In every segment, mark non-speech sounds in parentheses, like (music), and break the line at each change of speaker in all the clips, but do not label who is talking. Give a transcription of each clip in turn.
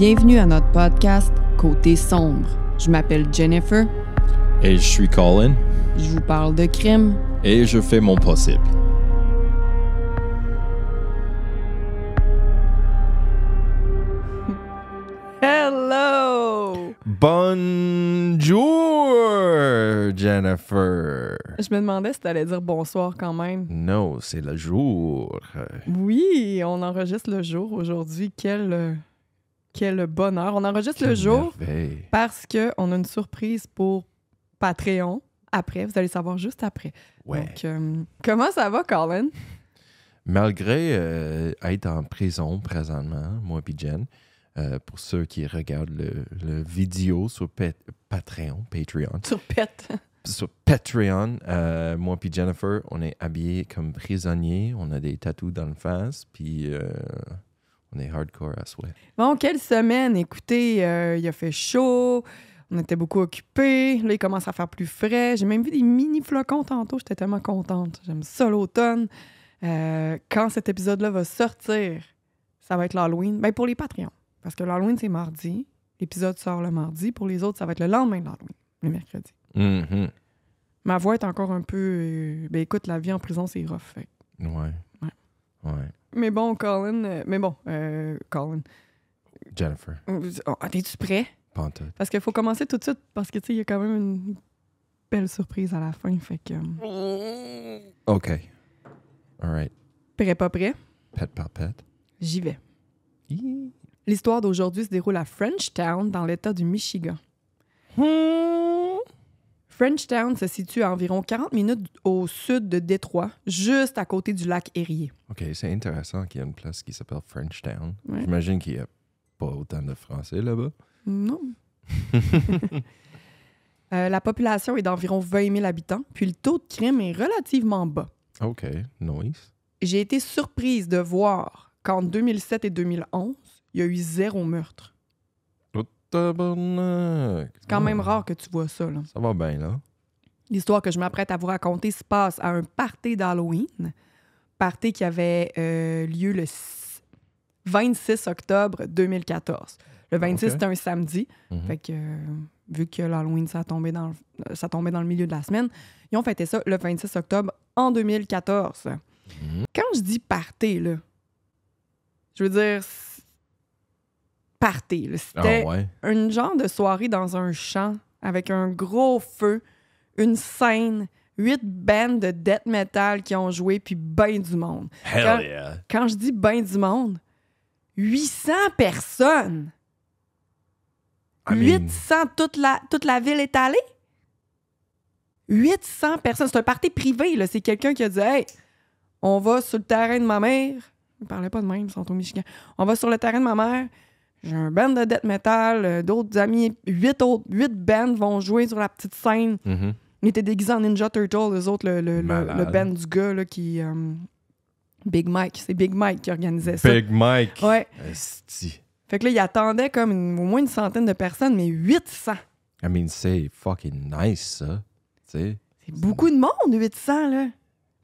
Bienvenue à notre podcast Côté sombre. Je m'appelle Jennifer.
Et je suis Colin.
Je vous parle de crime.
Et je fais mon possible. (laughs)
Hello!
Bonjour, Jennifer.
Je me demandais si t'allais dire bonsoir quand même.
Non, c'est le jour.
Oui, on enregistre le jour aujourd'hui. Quel, euh, quel bonheur. On enregistre le jour
merveille.
parce qu'on a une surprise pour Patreon. Après, vous allez savoir juste après.
Ouais.
Donc, euh, comment ça va, Colin?
Malgré euh, être en prison présentement, moi et Jen, euh, pour ceux qui regardent le, le vidéo sur Pat- Patreon, Patreon,
Sur Pet. (laughs)
sur Patreon, moi et Jennifer, on est habillés comme prisonniers, on a des tatous dans le face, puis euh, on est hardcore à souhait.
Bon, quelle semaine! Écoutez, euh, il a fait chaud, on était beaucoup occupés. Là, il commence à faire plus frais. J'ai même vu des mini flocons tantôt. J'étais tellement contente. J'aime ça l'automne. Euh, quand cet épisode-là va sortir, ça va être l'Halloween. Ben, pour les Patreons. Parce que l'Halloween, c'est mardi. L'épisode sort le mardi. Pour les autres, ça va être le lendemain de l'Halloween, le mercredi.
Mhm.
Ma voix est encore un peu. euh, Ben, écoute, la vie en prison, c'est rough. fait.
Ouais.
Ouais.
Ouais.
Mais bon, Colin. euh, mais bon, euh, Colin.
Jennifer,
Oh, Es-tu prêt?
pantoute.
Parce qu'il faut commencer tout de suite parce que tu sais, il y a quand même une belle surprise à la fin. Fait que. euh,
OK. All right.
Prêt, pas prêt?
Pet par pet.
J'y vais.
Hi.
L'histoire d'aujourd'hui se déroule à Frenchtown, dans l'État du Michigan. Frenchtown se situe à environ 40 minutes au sud de Détroit, juste à côté du lac Erie.
OK, c'est intéressant qu'il y ait une place qui s'appelle Frenchtown.
Ouais.
J'imagine qu'il n'y a pas autant de Français là-bas.
Non. (laughs) (laughs) Euh, la population est d'environ 20 000 habitants, puis le taux de crime est relativement bas.
OK, nice.
J'ai été surprise de voir qu'en 2007 et 2011, il y a eu zéro meurtre.
Tabarnak.
C'est quand même
Oh,
rare que tu vois ça. là.
Ça va bien, là.
L'histoire que je m'apprête à vous raconter se passe à un party d'Halloween. Party qui avait euh, lieu le s- 26 octobre 2014. Le 26,
Ok.
c'était un samedi.
Mhm.
Fait que, euh, vu que l'Halloween, ça tombait, dans le, ça tombait dans le milieu de la semaine, ils ont fêté ça le 26 octobre en 2014.
Mhm.
Quand je dis party, là, je veux dire party. C'était
Ah ouais?
une genre de soirée dans un champ avec un gros feu, une scène, huit bands de death metal qui ont joué, puis ben du monde.
Hell
Quand-
yeah.
Quand je dis ben du monde, 800 personnes!
I mean,
800, toute la, toute la ville est allée? 800 personnes. C'est un party privé, là. C'est quelqu'un qui a dit Hey, on va sur le terrain de ma mère. Ils parlaient pas de même, ils sont au Michigan. On va sur le terrain de ma mère. J'ai un band de death metal, euh, d'autres amis, huit autres, huit bands vont jouer sur la petite scène.
mhm.
Ils étaient déguisés en Ninja Turtle, les autres, le, le, le, le band du gars là, qui. euh, Big Mike. C'est Big Mike qui organisait ça.
Big Mike.
Ouais.
Esti.
Fait que là, il attendait comme une- au moins une centaine de personnes, mais 800.
I mean, c'est fucking nice, ça.
C'est beaucoup de monde, 800, là.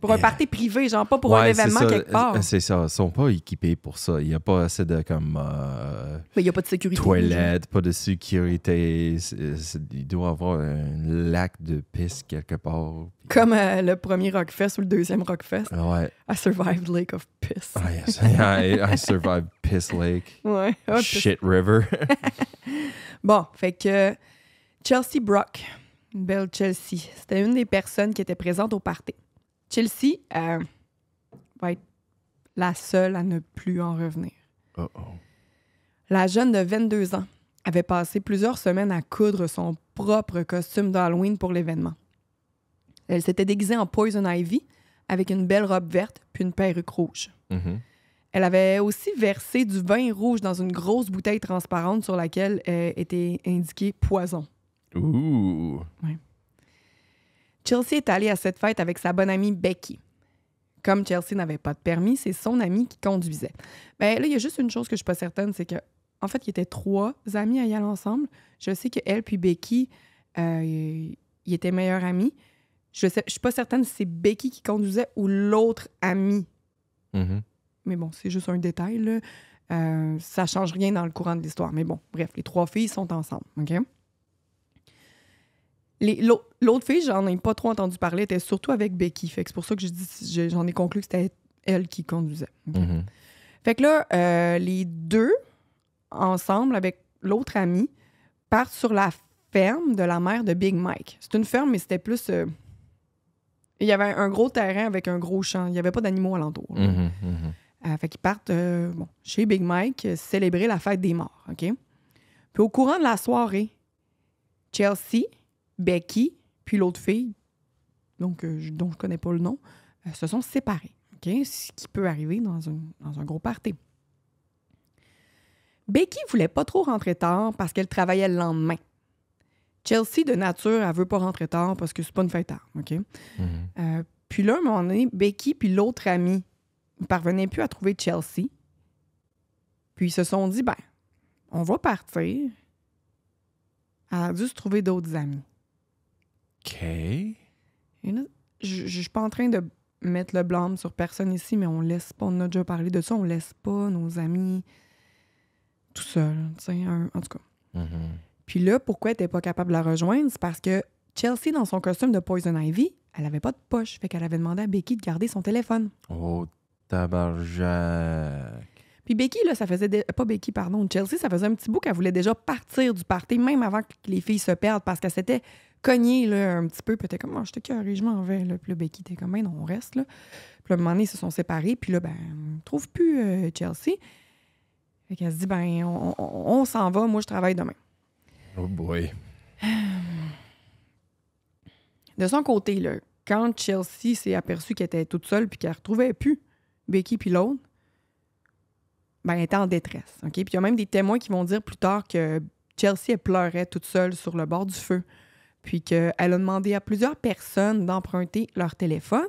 Pour un party privé, genre pas pour un
Ouais,
événement
ça.
quelque part.
Euh, C'est ça. Ils sont pas équipés pour ça. Il n'y a pas assez de comme euh,
Mais il n'y a pas de sécurité.
toilettes, pas de sécurité. C'est- Il doit y avoir un lac de pisse quelque part.
Comme euh, le premier Rockfest ou le deuxième Rockfest.
Ah Ouais.
I survived Lake of Piss.
Ah, yes. (laughs) I, I survived Piss Lake.
Ouais. Piss.
Shit River. (laughs)
Bon, fait que Chelsea Brock, une belle Chelsea, c'était une des personnes qui était présente au party. Chelsea euh, va être la seule à ne plus en revenir.
Uh oh.
La jeune de 22 ans avait passé plusieurs semaines à coudre son propre costume d'Halloween pour l'événement. Elle s'était déguisée en Poison Ivy avec une belle robe verte puis une perruque rouge.
Mhm.
Elle avait aussi versé du vin rouge dans une grosse bouteille transparente sur laquelle euh, était indiqué poison.
Ooh.
Chelsea est allée à cette fête avec sa bonne amie Becky. Comme Chelsea n'avait pas de permis, c'est son amie qui conduisait. Ben là, il y a juste une chose que je suis pas certaine, c'est que en fait, il y était trois amis à y aller ensemble. Je sais que elle puis Becky, euh, ils étaient meilleurs amis. Je je suis pas certaine si c'est Becky qui conduisait ou l'autre amie.
Mhm.
Mais bon, c'est juste un détail. Là. Euh, ça change rien dans le courant de l'histoire. Mais bon, bref, les trois filles sont ensemble. OK? L'autre fille, j'en ai pas trop entendu parler, était surtout avec Becky. Fait que c'est pour ça que j'en ai conclu que c'était elle qui conduisait.
Mhm.
Fait que là, euh, les deux, ensemble, avec l'autre ami, partent sur la ferme de la mère de Big Mike. C'est une ferme, mais c'était plus. euh, Il y avait un gros terrain avec un gros champ. Il n'y avait pas d'animaux alentour.
mhm.
Euh, fait qu'ils partent bon, chez Big Mike célébrer la fête des morts. OK? Puis au courant de la soirée, Chelsea, Becky, puis l'autre fille, donc, euh, je- dont je connais pas le nom, euh, se sont séparés. OK? Ce qui peut arriver dans un, dans un gros party. Becky voulait pas trop rentrer tard parce qu'elle travaillait le lendemain. Chelsea, de nature, elle veut pas rentrer tard parce que c'est pas une fête tard. OK?
Mhm.
Euh, puis là, à un moment donné, Becky puis l'autre ami ne parvenaient plus à trouver Chelsea. Puis ils se sont dit, ben, on va partir. Elle a dû se trouver d'autres amis.
OK.
Là, je je suis pas en train de mettre le blâme sur personne ici, mais on laisse pas, on a déjà parlé de ça, on laisse pas nos amis tout seuls. un- En tout cas.
Mhm.
Puis là, pourquoi elle n'était pas capable de la rejoindre? C'est parce que Chelsea, dans son costume de Poison Ivy, elle avait pas de poche. Fait qu'elle avait demandé à Becky de garder son téléphone.
Oh, tabarjac.
Puis Becky, là, ça faisait. dé- Pas Becky, pardon. Chelsea, ça faisait un petit bout qu'elle voulait déjà partir du party, même avant que les filles se perdent, parce qu'elle s'était cognée, là, un petit peu. Puis était comme, oh, je te je m'en vais. Là. Puis là, Becky était comme, ben non, on reste, là. Puis là, à un moment donné, ils se sont séparés. Puis là, ben, on trouve plus euh, Chelsea. Fait qu'elle se dit, ben, on, on- on s'en va. Moi, je travaille demain.
Oh boy. (sighs)
De son côté, là, quand Chelsea s'est aperçue qu'elle était toute seule puis qu'elle ne retrouvait plus Becky puis l'autre, ben, elle était en détresse. OK? Puis il y a même des témoins qui vont dire plus tard que Chelsea, elle pleurait toute seule sur le bord du feu. Puis qu'elle a demandé à plusieurs personnes d'emprunter leur téléphone.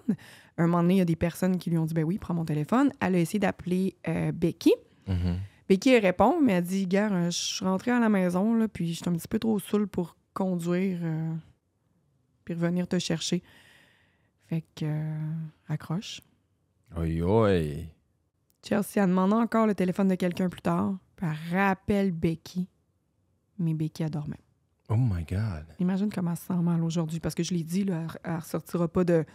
Un moment donné, il y a des personnes qui lui ont dit Ben oui, prends mon téléphone. Elle a essayé d'appeler euh, Becky.
Mhm.
Becky elle répond, mais elle dit Gars, euh, je suis rentrée à la maison, là, puis je suis un petit peu trop saoule pour conduire, euh, puis revenir te chercher. Fait que, euh, accroche.
Oi, oi.
Chelsea a demandé encore le téléphone de quelqu'un plus tard, puis elle rappelle Becky. Mais Becky, elle dormait.
Oh my God.
Imagine comment se sent mal aujourd'hui, parce que je l'ai dit, là, elle ne ressortira pas de,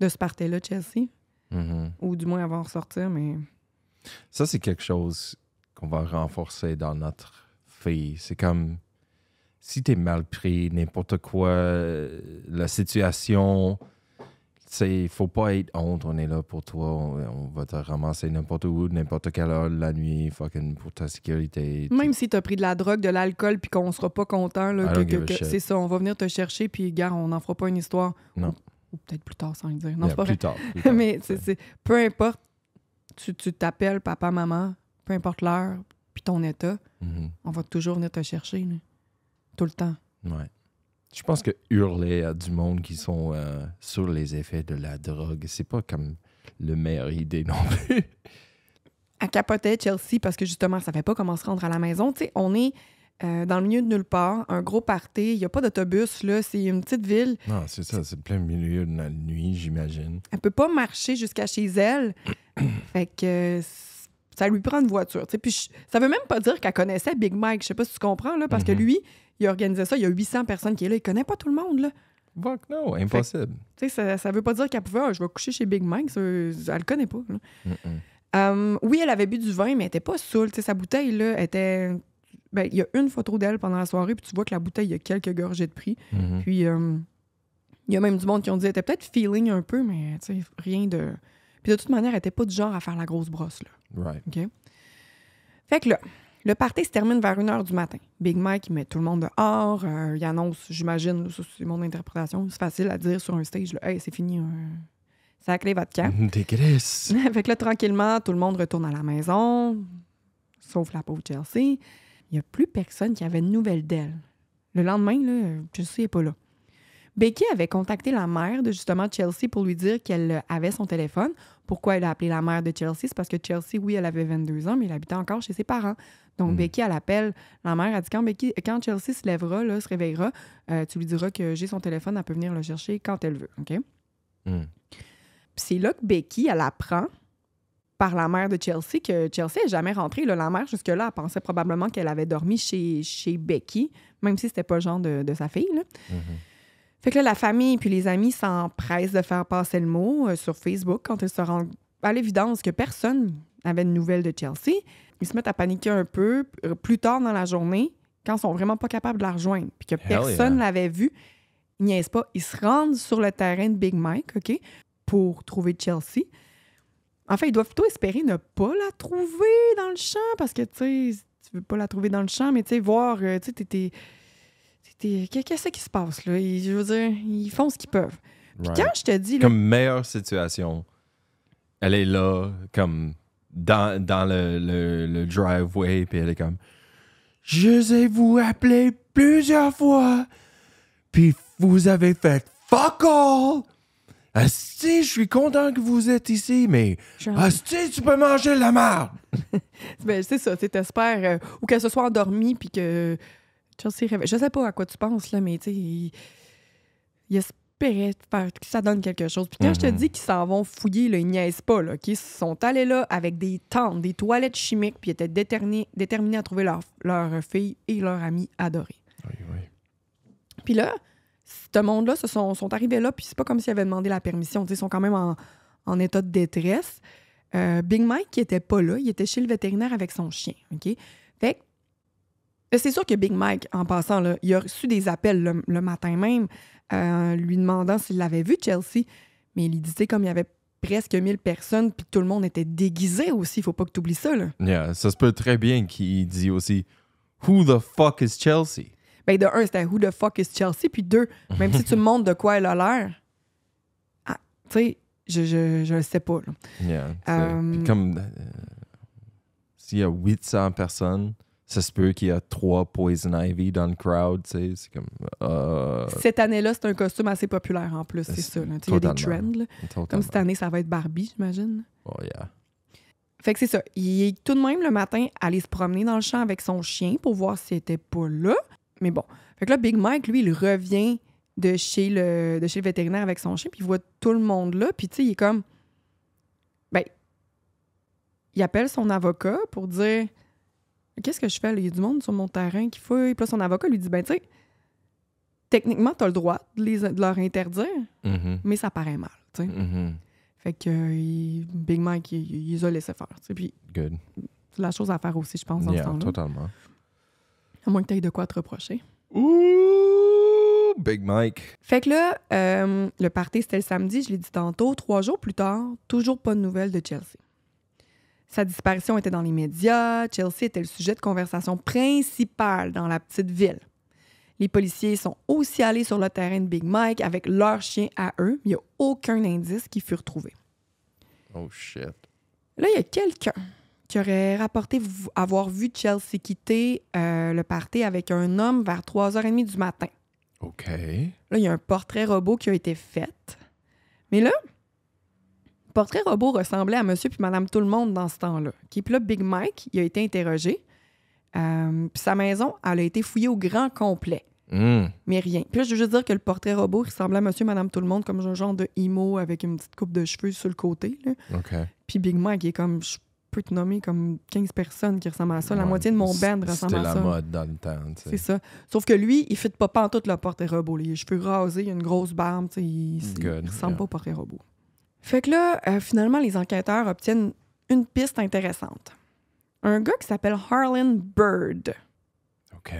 de ce party-là, Chelsea.
Mhm.
Ou du moins, elle va en ressortir, mais
Ça, c'est quelque chose qu'on va renforcer dans notre fille. C'est comme si t'es mal pris, n'importe quoi, euh, la situation, il faut pas être honte, on est là pour toi, on, on va te ramasser n'importe où, n'importe quelle heure de la nuit, fucking pour ta sécurité.
Même si tu as pris de la drogue, de l'alcool, puis qu'on sera pas content, c'est ça, on va venir te chercher, puis gars, on n'en fera pas une histoire.
Non.
Ou, ou peut-être plus tard sans le dire. Non,
Yeah,
pas
plus tard. plus (laughs) tard.
Mais c'est, peu importe, tu, tu t'appelles papa, maman, peu importe l'heure, puis ton état,
Mhm.
on va toujours venir te chercher, là. tout le temps.
Ouais. Je pense que hurler à du monde qui sont euh, sur les effets de la drogue, c'est pas comme le meilleure idée non plus.
Elle capotait Chelsea parce que justement, ça fait pas comment se rendre à la maison. On est euh, dans le milieu de nulle part, un gros party, il n'y a pas d'autobus, là, c'est une petite ville.
non, c'est ça, c'est plein milieu de la nuit, j'imagine.
Elle peut pas marcher jusqu'à chez elle. (clears throat) fait que euh, ça lui prend une voiture. tu sais. Puis je- ça veut même pas dire qu'elle connaissait Big Mike. Je sais pas si tu comprends, là, parce que
Mhm.
lui, il a organisé ça. Il y a 800 personnes qui est là. Il connaît pas tout le monde, là.
Fuck no, impossible.
Tu sais, ça, ça veut pas dire qu'elle pouvait, Ah, je vais coucher chez Big Mike. Ça, elle le connaît pas. là. Euh, oui, elle avait bu du vin, mais elle était pas saoule. Sa bouteille, là, était. Ben, il y a une photo d'elle pendant la soirée, puis tu vois que la bouteille, il y a quelques gorgées de prix.
Mhm.
Puis, euh, il y a même du monde qui ont dit qu'elle était peut-être feeling un peu, mais tu sais, rien de. Puis de toute manière, elle était pas du genre à faire la grosse brosse, là.
Right.
OK? Fait que là, le party se termine vers 1h du matin. Big Mike, il met tout le monde dehors. euh, il annonce, j'imagine, c'est mon interprétation, c'est facile à dire sur un stage, là, hey, c'est fini, euh, ça a clé votre camp.
Dégueulasse.
fait que là, tranquillement, tout le monde retourne à la maison, sauf la pauvre Chelsea. Il n'y a plus personne qui avait de nouvelles d'elle. Le lendemain, là, Chelsea n'est pas là. Becky avait contacté la mère de justement Chelsea pour lui dire qu'elle avait son téléphone. Pourquoi elle a appelé la mère de Chelsea? C'est parce que Chelsea, oui, elle avait 22 ans, mais elle habitait encore chez ses parents. Donc,
Mm.
Becky, elle appelle la mère. Elle dit quand, Becky, quand Chelsea se lèvera, là, se réveillera, euh, tu lui diras que j'ai son téléphone, elle peut venir le chercher quand elle veut. OK?
Mm.
Puis c'est là que Becky, elle apprend par la mère de Chelsea que Chelsea n'est jamais rentrée. là. La mère, jusque-là, elle pensait probablement qu'elle avait dormi chez, chez Becky, même si c'était pas le genre de, de sa fille. là.
Mhm.
Fait que là, la famille puis les amis s'empressent de faire passer le mot euh, sur Facebook quand ils se rendent à l'évidence que personne n'avait de nouvelles de Chelsea. Ils se mettent à paniquer un peu euh, plus tard dans la journée quand ils sont vraiment pas capables de la rejoindre puis que
Hell
personne
yeah.
l'avait vue. Ils niaisent pas. Ils se rendent sur le terrain de Big Mike, OK, pour trouver Chelsea. En fait, ils doivent plutôt espérer ne pas la trouver dans le champ parce que, tu sais, tu veux pas la trouver dans le champ, mais tu sais, voir, euh, tu sais, t'es- t'es- t'es- t'es- Qu'est-ce qui se passe, là? Ils- je veux dire, ils font ce qu'ils peuvent. Puis
Right.
quand je te dis, là,
Comme meilleure situation, elle est là, comme dans, dans le, le, le driveway, puis elle est comme Je ai vous appelé plusieurs fois, puis vous avez fait fuck all. Asti, je suis content que vous êtes ici, mais
genre,
Asti, tu peux manger la merde. (laughs)
ben, c'est ça, tu t'espères, euh, ou qu'elle se soit endormie, puis que Chelsea. Je sais pas à quoi tu penses, là, mais tu sais, il, il espérait faire que ça donne quelque chose. Puis quand je te
Mhm.
dis qu'ils s'en vont fouiller, là, ils niaisent pas, là, qu'ils sont allés là avec des tentes, des toilettes chimiques, puis ils étaient déterminés, déterminés à trouver leur, leur fille et leur amie adorée.
Oui, oui.
Puis là, ce monde-là se sont, sont arrivés là, puis c'est pas comme s'ils avaient demandé la permission. Ils sont quand même en, en état de détresse. Euh, Big Mike, qui était pas là, il était chez le vétérinaire avec son chien. OK? Fait que, c'est sûr que Big Mike, en passant, là, il a reçu des appels le, le matin même, euh, lui demandant s'il l'avait vu, Chelsea. Mais il disait comme il y avait presque 1000 personnes, puis tout le monde était déguisé aussi. Faut pas que tu oublies ça. Là.
Yeah, ça se peut très bien qu'il dit aussi Who the fuck is Chelsea?
Ben, de un, c'était Who the fuck is Chelsea? Puis deux, même si tu me (laughs) montres de quoi elle a l'air, ah, tu sais, je, je, je sais pas. là.
Yeah, puis comme euh, s'il y a 800 personnes, ça se peut qu'il y a trois Poison Ivy dans le crowd, tu sais, c'est comme euh,
Cette année-là, c'est un costume assez populaire en plus, c'est ça. Il y a des trends. là. Comme cette année, ça va être Barbie, j'imagine.
Oh yeah.
Fait que c'est ça. Il est tout de même le matin allé se promener dans le champ avec son chien pour voir s'il était pas là. Mais bon. Fait que là, Big Mike, lui, il revient de chez le, de chez le vétérinaire avec son chien, puis il voit tout le monde là, puis tu sais, il est comme. Ben. Il appelle son avocat pour dire Qu'est-ce que je fais? Il y a du monde sur mon terrain qui fouille. Puis là, son avocat lui dit Ben, tu sais, techniquement, t'as le droit de, les, de leur interdire,
Mhm,
mais ça paraît mal, tu sais.
mhm.
Fait que euh, il- Big Mike, il, il les a laissé faire. tu sais. Puis
Good.
c'est la chose à faire aussi, je pense, ce temps-là.
totalement.
À moins que tu aies de quoi te reprocher.
Ouh, Big Mike.
Fait que là, euh, le party, c'était le samedi, je l'ai dit tantôt. Trois jours plus tard, toujours pas de nouvelles de Chelsea. Sa disparition était dans les médias. Chelsea était le sujet de conversation principal dans la petite ville. Les policiers sont aussi allés sur le terrain de Big Mike avec leur chien à eux. Il n'y a aucun indice qui fut retrouvé.
Oh shit.
Là, il y a quelqu'un qui aurait rapporté avoir vu Chelsea quitter euh, le party avec un homme vers 3h30 du matin.
OK.
Là, il y a un portrait robot qui a été fait. Mais là, portrait robot ressemblait à monsieur puis madame tout le monde dans ce temps-là. Puis là, Big Mike, il a été interrogé. Euh, puis sa maison, elle a été fouillée au grand complet.
Mm.
Mais rien. Puis là, je veux juste dire que le portrait robot ressemblait à monsieur madame tout le monde comme un genre de emo avec une petite coupe de cheveux sur le côté. là. Puis Big Mike, il est comme, je peux te nommer comme 15 personnes qui ressemblent à ça. La
Ouais,
moitié de mon band ressemble
C'était
à
la
ça.
mode dans le temps,
C'est ça. Sauf que lui, il fit pas pantoute le portrait robot. là. Il a les cheveux rasés, il a une grosse barbe, il,
Good,
ressemble
yeah.
pas au portrait robot. Fait que là, euh, finalement, les enquêteurs obtiennent une piste intéressante. Un gars qui s'appelle Harlan Bird.
OK.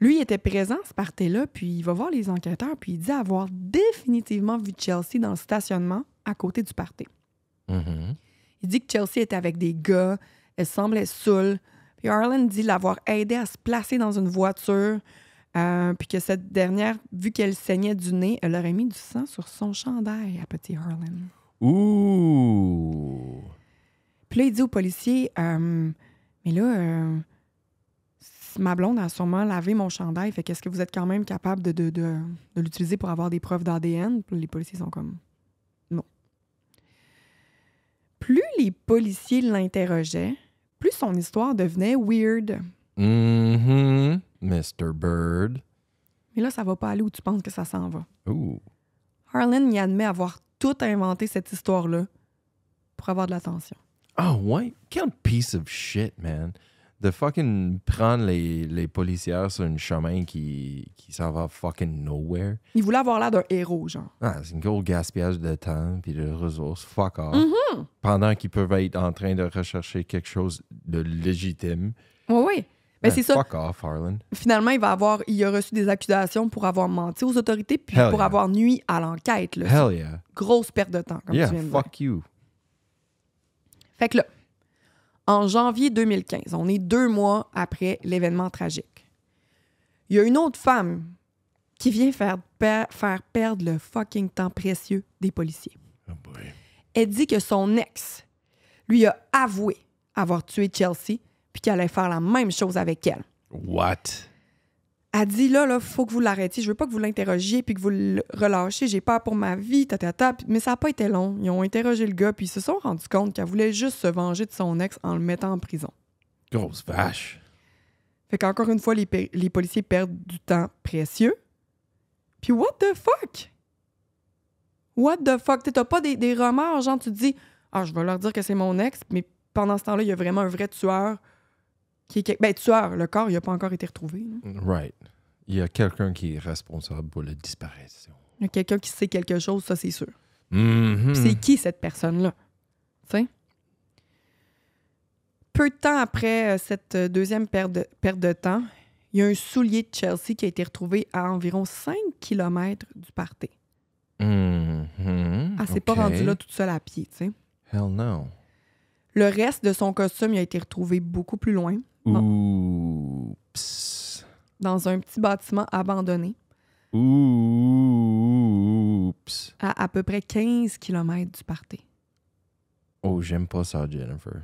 Lui, il était présent à ce party-là, puis il va voir les enquêteurs, puis il dit avoir définitivement vu Chelsea dans le stationnement à côté du party.
Mhm.
Il dit que Chelsea était avec des gars, elle semblait saoule. Puis Harlan dit l'avoir aidé à se placer dans une voiture, euh, puis que cette dernière, vu qu'elle saignait du nez, elle aurait mis du sang sur son chandail à petit Harlan.
Ouh.
Puis là, il dit au policier euh, Mais là, euh, ma blonde a sûrement lavé mon chandail, fait qu'est-ce que vous êtes quand même capable de, de, de- de l'utiliser pour avoir des preuves d'ADN? Les policiers sont comme Non. Plus les policiers l'interrogeaient, plus son histoire devenait weird.
Mhm. Mr. Bird.
Mais là, ça va pas aller où tu penses que ça s'en va.
Ouh.
Harlan y admet avoir tout inventé cette histoire-là pour avoir de l'attention.
Oh, ouais. Quel piece of shit, man. De fucking prendre les, les policières sur un chemin qui, qui s'en va fucking nowhere.
Il voulait avoir l'air d'un héros, genre.
Ah, c'est un gros gaspillage de temps puis de ressources. Fuck off.
Mhm.
Pendant qu'ils peuvent être en train de rechercher quelque chose de légitime.
Oui, oui. Ben,
Ah,
c'est ça.
Fuck off, Harlan.
Finalement, il va avoir, il a reçu des accusations pour avoir menti aux autorités puis
Hell
pour
yeah.
avoir nuit à l'enquête. là.
Hell yeah.
Grosse perte de temps, comme
yeah,
tu viens de dire.
fuck you.
Fait que là, en janvier 2015, on est deux mois après l'événement tragique. Il y a une autre femme qui vient faire, per- faire perdre le fucking temps précieux des policiers.
Oh boy.
Elle dit que son ex lui a avoué avoir tué Chelsea puis qu'elle allait faire la même chose avec elle.
What?
Elle dit là, là, faut que vous l'arrêtiez. Je veux pas que vous l'interrogiez puis que vous le relâchiez. J'ai peur pour ma vie, ta, ta, Mais ça n'a pas été long. Ils ont interrogé le gars puis ils se sont rendus compte qu'elle voulait juste se venger de son ex en le mettant en prison.
Grosse vache.
Fait qu'encore une fois, les policiers perdent du temps précieux. Puis what the fuck? What the fuck? T'as pas des, des remords, genre tu te dis Ah, je vais leur dire que c'est mon ex, mais pendant ce temps-là, il y a vraiment un vrai tueur qui est. Ben, tueur, le corps, il a pas encore été retrouvé. là.
Right. Il y a quelqu'un qui est responsable pour la disparition.
Il y a quelqu'un qui sait quelque chose, ça c'est sûr.
Mhm.
Puis c'est qui cette personne-là? Tu sais? Peu de temps après euh, cette euh, deuxième perte de, perte de temps, il y a un soulier de Chelsea qui a été retrouvé à environ 5 km du party.
Mhm.
Elle s'est pas
Ok.
rendue là toute seule à pied, tu sais.
Hell no.
Le reste de son costume il a été retrouvé beaucoup plus loin,
Oups.
dans un petit bâtiment abandonné,
Oups.
à à peu près 15 km du party.
Oh, j'aime pas ça, Jennifer.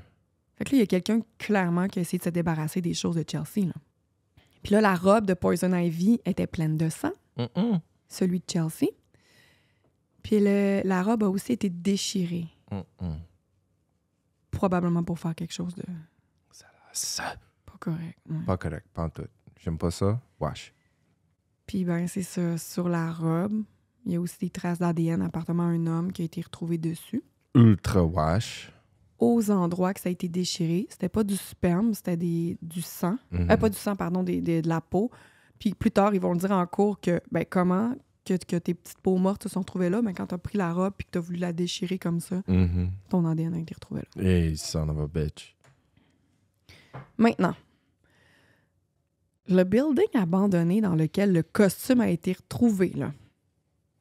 Fait que là, il y a quelqu'un clairement qui a essayé de se débarrasser des choses de Chelsea. Là. Puis là, la robe de Poison Ivy était pleine de sang. Celui de Chelsea. Puis le- la robe a aussi été déchirée,
Mm-mm.
probablement pour faire quelque chose de
Ça,
correct. ouais.
pas correct, pas en tout. J'aime pas ça. Wesh.
Puis ben c'est ça, sur la robe, il y a aussi des traces d'ADN appartenant à un homme qui a été retrouvé dessus.
Ultra wesh.
Aux endroits que ça a été déchiré, c'était pas du sperme, c'était des, du sang.
Mhm.
Euh, pas du sang, pardon, des, des- de la peau. Puis plus tard, ils vont dire en cours que, ben comment que, que tes petites peaux mortes se sont trouvées là, mais quand t'as pris la robe puis que t'as voulu la déchirer comme ça,
Mhm.
ton ADN a été retrouvé là.
Hey, son of a bitch.
Maintenant, le building abandonné dans lequel le costume a été retrouvé là,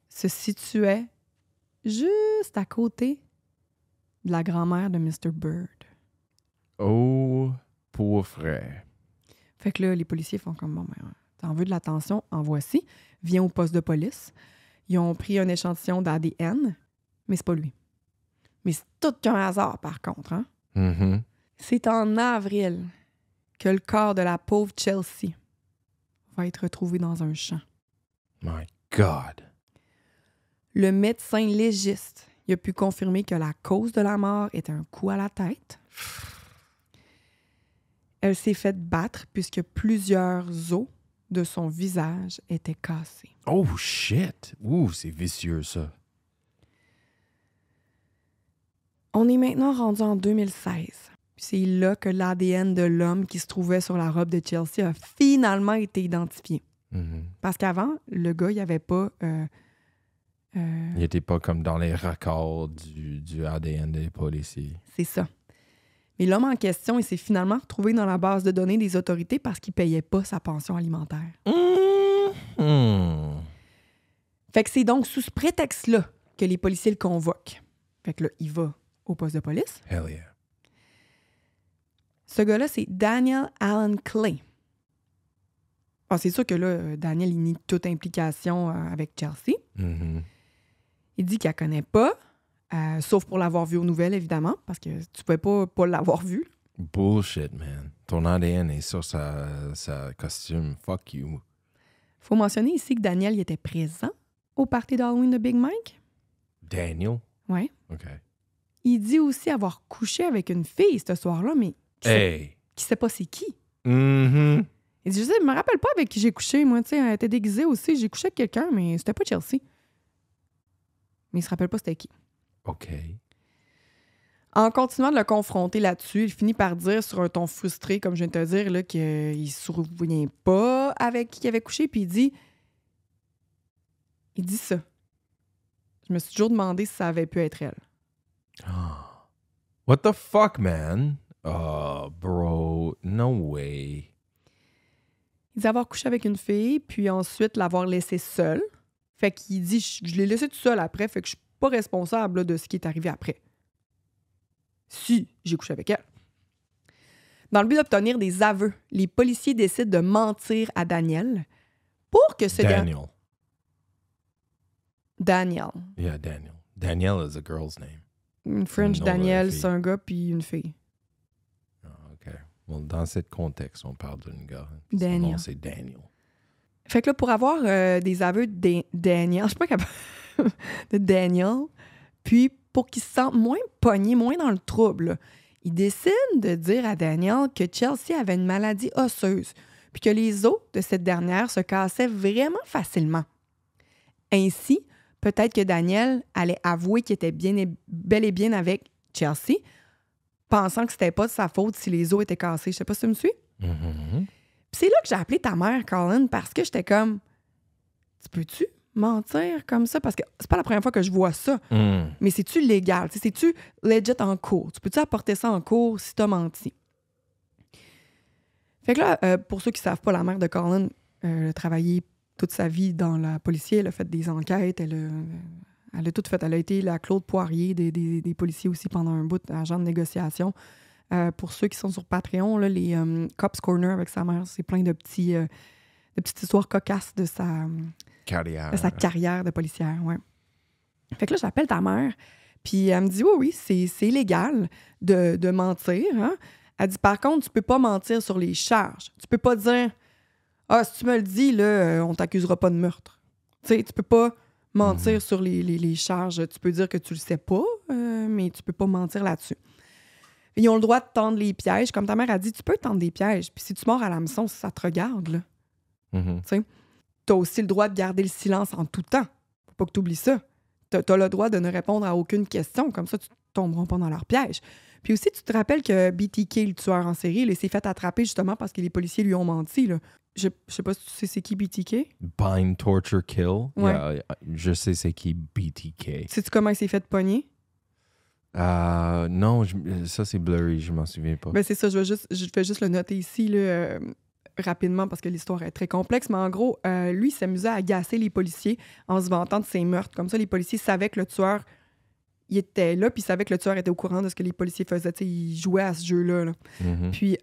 se situait juste à côté de la grand-mère de Mr. Bird.
Oh, pour frère.
Fait que là, les policiers font comme bon, ben, t'en veux de l'attention, en voici. Viens au poste de police. Ils ont pris un échantillon d'ADN, mais c'est pas lui. Mais c'est tout qu'un hasard, par contre. Hein?
Mhm.
C'est en avril que le corps de la pauvre Chelsea va être retrouvé dans un champ.
My God.
Le médecin légiste il a pu confirmer que la cause de la mort était un coup à la tête. Elle s'est faite battre puisque plusieurs os de son visage étaient cassés.
Oh shit. Ouh, c'est vicieux ça.
On est maintenant rendu en 2016. C'est là que l'ADN de l'homme qui se trouvait sur la robe de Chelsea a finalement été identifié.
Mhm.
Parce qu'avant, le gars, il n'y avait pas. euh, euh,
Il était pas comme dans les raccords du, du ADN des policiers.
c'est ça. Mais l'homme en question, il s'est finalement retrouvé dans la base de données des autorités parce qu'il payait pas sa pension alimentaire.
Mhm.
Fait que c'est donc sous ce prétexte-là que les policiers le convoquent. Fait que là, il va au poste de police.
Hell yeah.
Ce gars-là, c'est Daniel Allen Clay. Ah, c'est sûr que là, Daniel, il nie toute implication euh, avec Chelsea.
Mhm.
Il dit qu'il la connaît pas, euh, sauf pour l'avoir vu aux nouvelles, évidemment, parce que tu pouvais pas, pas l'avoir vu.
Bullshit, man. Ton ADN est sur sa, sa costume. Fuck you.
faut mentionner ici que Daniel il était présent au party d'Halloween de Big Mike.
Daniel?
Ouais.
OK.
Il dit aussi avoir couché avec une fille ce soir-là, mais qui sait,
Hey.
sait pas c'est qui. Il dit, je sais, je me rappelle pas avec qui j'ai couché. Moi, tu sais, elle était déguisée aussi. J'ai couché avec quelqu'un, mais c'était pas Chelsea. Mais il se rappelle pas c'était qui.
OK.
En continuant de le confronter là-dessus, il finit par dire sur un ton frustré, comme je viens de te dire, là, qu'il ne se souvient pas avec qui il avait couché, puis il dit Il dit ça. Je me suis toujours demandé si ça avait pu être elle.
What the fuck, man? Oh, bro, no way.
Il dit avoir couché avec une fille, puis ensuite l'avoir laissée seule. Fait qu'il dit Je, je l'ai laissée toute seule après, fait que je suis pas responsable là, de ce qui est arrivé après. Si j'ai couché avec elle. Dans le but d'obtenir des aveux, les policiers décident de mentir à Daniel pour que ce gars.
Daniel.
Daniel.
Yeah, Daniel. Daniel is a girl's name.
Une French Daniel, c'est un gars puis une fille.
Bon, dans ce contexte, on parle d'une gars. Son
Daniel.
nom, c'est Daniel.
Fait que là, pour avoir euh, des aveux de Da- Daniel, (laughs) je suis pas capable de Daniel, puis pour qu'il se sente moins pogné, moins dans le trouble, il décide de dire à Daniel que Chelsea avait une maladie osseuse, puis que les os de cette dernière se cassaient vraiment facilement. Ainsi, peut-être que Daniel allait avouer qu'il était bien et- bel et bien avec Chelsea, pensant que c'était pas de sa faute si les os étaient cassés. Je sais pas si tu me suis. Puis c'est là que j'ai appelé ta mère, Colin, parce que j'étais comme, tu peux-tu mentir comme ça? Parce que c'est pas la première fois que je vois ça.
Mm.
Mais c'est-tu légal? C'est-tu legit en cours? Tu peux-tu apporter ça en cours si t'as menti? Fait que là, euh, pour ceux qui savent pas, la mère de Colin euh, a travaillé toute sa vie dans la policier, elle a fait des enquêtes, elle a, elle a tout fait. Elle a été la Claude Poirier des, des- des policiers aussi pendant un bout, agent de négociation. Euh, pour ceux qui sont sur Patreon, là, les euh, Cops Corner avec sa mère, c'est plein de petits, euh, de petites histoires cocasses de sa,
Carrière.
de sa carrière de policière, ouais. Fait que là, j'appelle ta mère, puis elle me dit, oui, oui, c'est, légal de, de mentir. Hein? Elle dit, par contre, tu peux pas mentir sur les charges. Tu peux pas dire, ah, si tu me le dis, là, on t'accusera pas de meurtre. Tu sais, tu peux pas mentir sur les, les- les charges. Tu peux dire que tu le sais pas, euh, mais tu peux pas mentir là-dessus. Ils ont le droit de tendre les pièges. Comme ta mère a dit, tu peux tendre des pièges. Puis si tu mords à l'hameçon, ça te regarde, là
Mhm.
tu as aussi le droit de garder le silence en tout temps. Faut pas que tu oublies ça. Tu as, le droit de ne répondre à aucune question, comme ça, tu tomberas pas dans leur piège. Puis aussi, tu te rappelles que BTK, le tueur en série, il s'est fait attraper justement parce que les policiers lui ont menti. Là. Je, je sais pas si tu sais c'est qui BTK.
Bind, torture, kill?
Ouais.
Yeah, je sais c'est qui BTK.
Sais-tu comment il s'est fait pogner?
Euh, non, je- ça c'est blurry, je m'en souviens pas.
Ben c'est ça, je vais juste, je vais juste le noter ici là, euh, rapidement parce que l'histoire est très complexe. Mais en gros, euh, lui, il s'amusait à agacer les policiers en se vantant de ses meurtres. Comme ça, les policiers savaient que le tueur il était là, puis ils savaient que le tueur était au courant de ce que les policiers faisaient. Tu sais, il jouait à ce jeu-là. là.
Mhm.
Puis,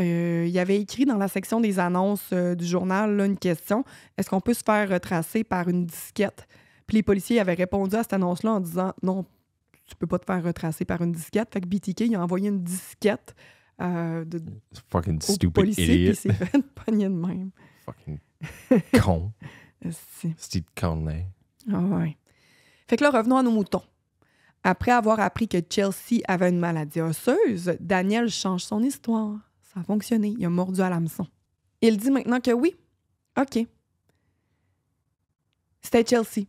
euh, il avait écrit dans la section des annonces euh, du journal là, une question est-ce qu'on peut se faire retracer par une disquette? Puis les policiers avaient répondu à cette annonce-là en disant non, tu peux pas te faire retracer par une disquette. Fait que BTK, il a envoyé une disquette euh, de,
Fucking stupid
policier,
idiot.
il s'est fait (laughs) pogner de même.
Fucking con. (laughs)
Esti.
Petit con là.
Ah ouais. Fait que là, revenons à nos moutons. Après avoir appris que Chelsea avait une maladie osseuse, Daniel change son histoire. Ça a fonctionné. Il a mordu à l'hameçon. Il dit maintenant que oui. OK. C'était Chelsea.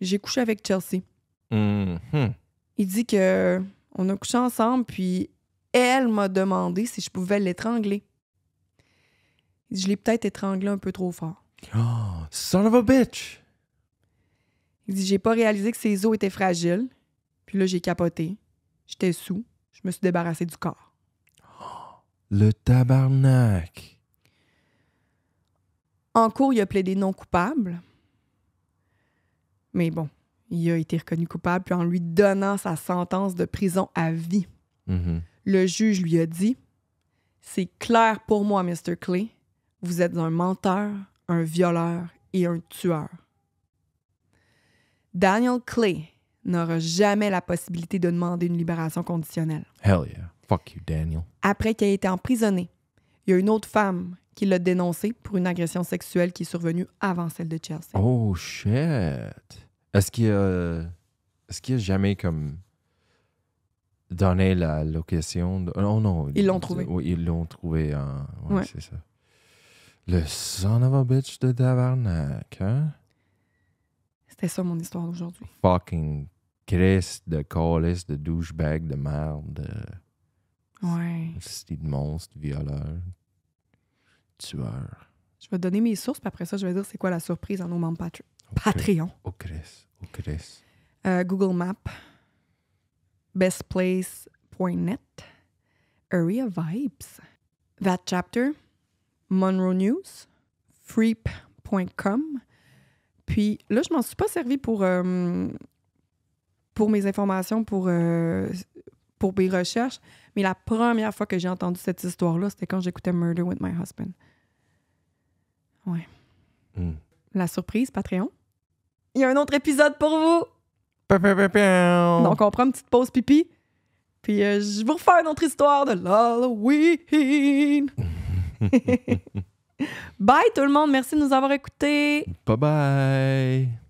J'ai couché avec Chelsea.
Mhm.
Il dit que on a couché ensemble, puis elle m'a demandé si je pouvais l'étrangler. Il dit, Je l'ai peut-être étranglé un peu trop fort.
Oh, son of a bitch.
Il dit J'ai pas réalisé que ses os étaient fragiles. Puis là, j'ai capoté. J'étais sous. Je me suis débarrassé du corps.
Le tabarnak.
En cours, il a plaidé non coupable. Mais bon, il a été reconnu coupable, puis en lui donnant sa sentence de prison à vie,
Mhm.
le juge lui a dit C'est clair pour moi, Mr. Clay, vous êtes un menteur, un violeur et un tueur. Daniel Clay n'aura jamais la possibilité de demander une libération conditionnelle.
Hell yeah. Fuck you, Daniel.
Après qu'il ait été emprisonné, il y a une autre femme qui l'a dénoncé pour une agression sexuelle qui est survenue avant celle de Chelsea.
Oh shit. Est-ce qu'il a. Est-ce qu'il a jamais comme donné la location de... Oh non.
Ils l'ont trouvé.
Oui, ils l'ont trouvé. en- Ouais,
Ouais.
c'est ça. Le son of a bitch de tabarnak, hein?
C'était ça mon histoire d'aujourd'hui.
Fucking Chris de calice, de douchebag, de merde, de
Ouais.
style de monstre, violeur, tueur.
Je vais te donner mes sources, puis après ça, je vais dire c'est quoi la surprise à nos membres Patre-
Oh, Chris.
Patreon.
Oh Chris, oh Chris.
Euh, Google Maps, bestplace.net, Area Vibes, That Chapter, Monroe News, Freep.com. Puis là, je m'en suis pas servi pour, euh, pour mes informations, pour, euh, pour mes recherches, mais la première fois que j'ai entendu cette histoire-là, c'était quand j'écoutais Murder with My Husband.
Hmm.
La surprise, Patreon. Il y a un autre épisode pour vous! Donc, on prend une petite pause pipi. Puis, euh, je vous refais une autre histoire de l'Halloween. (laughs) Bye tout le monde. Merci de nous avoir écoutés.
Bye bye.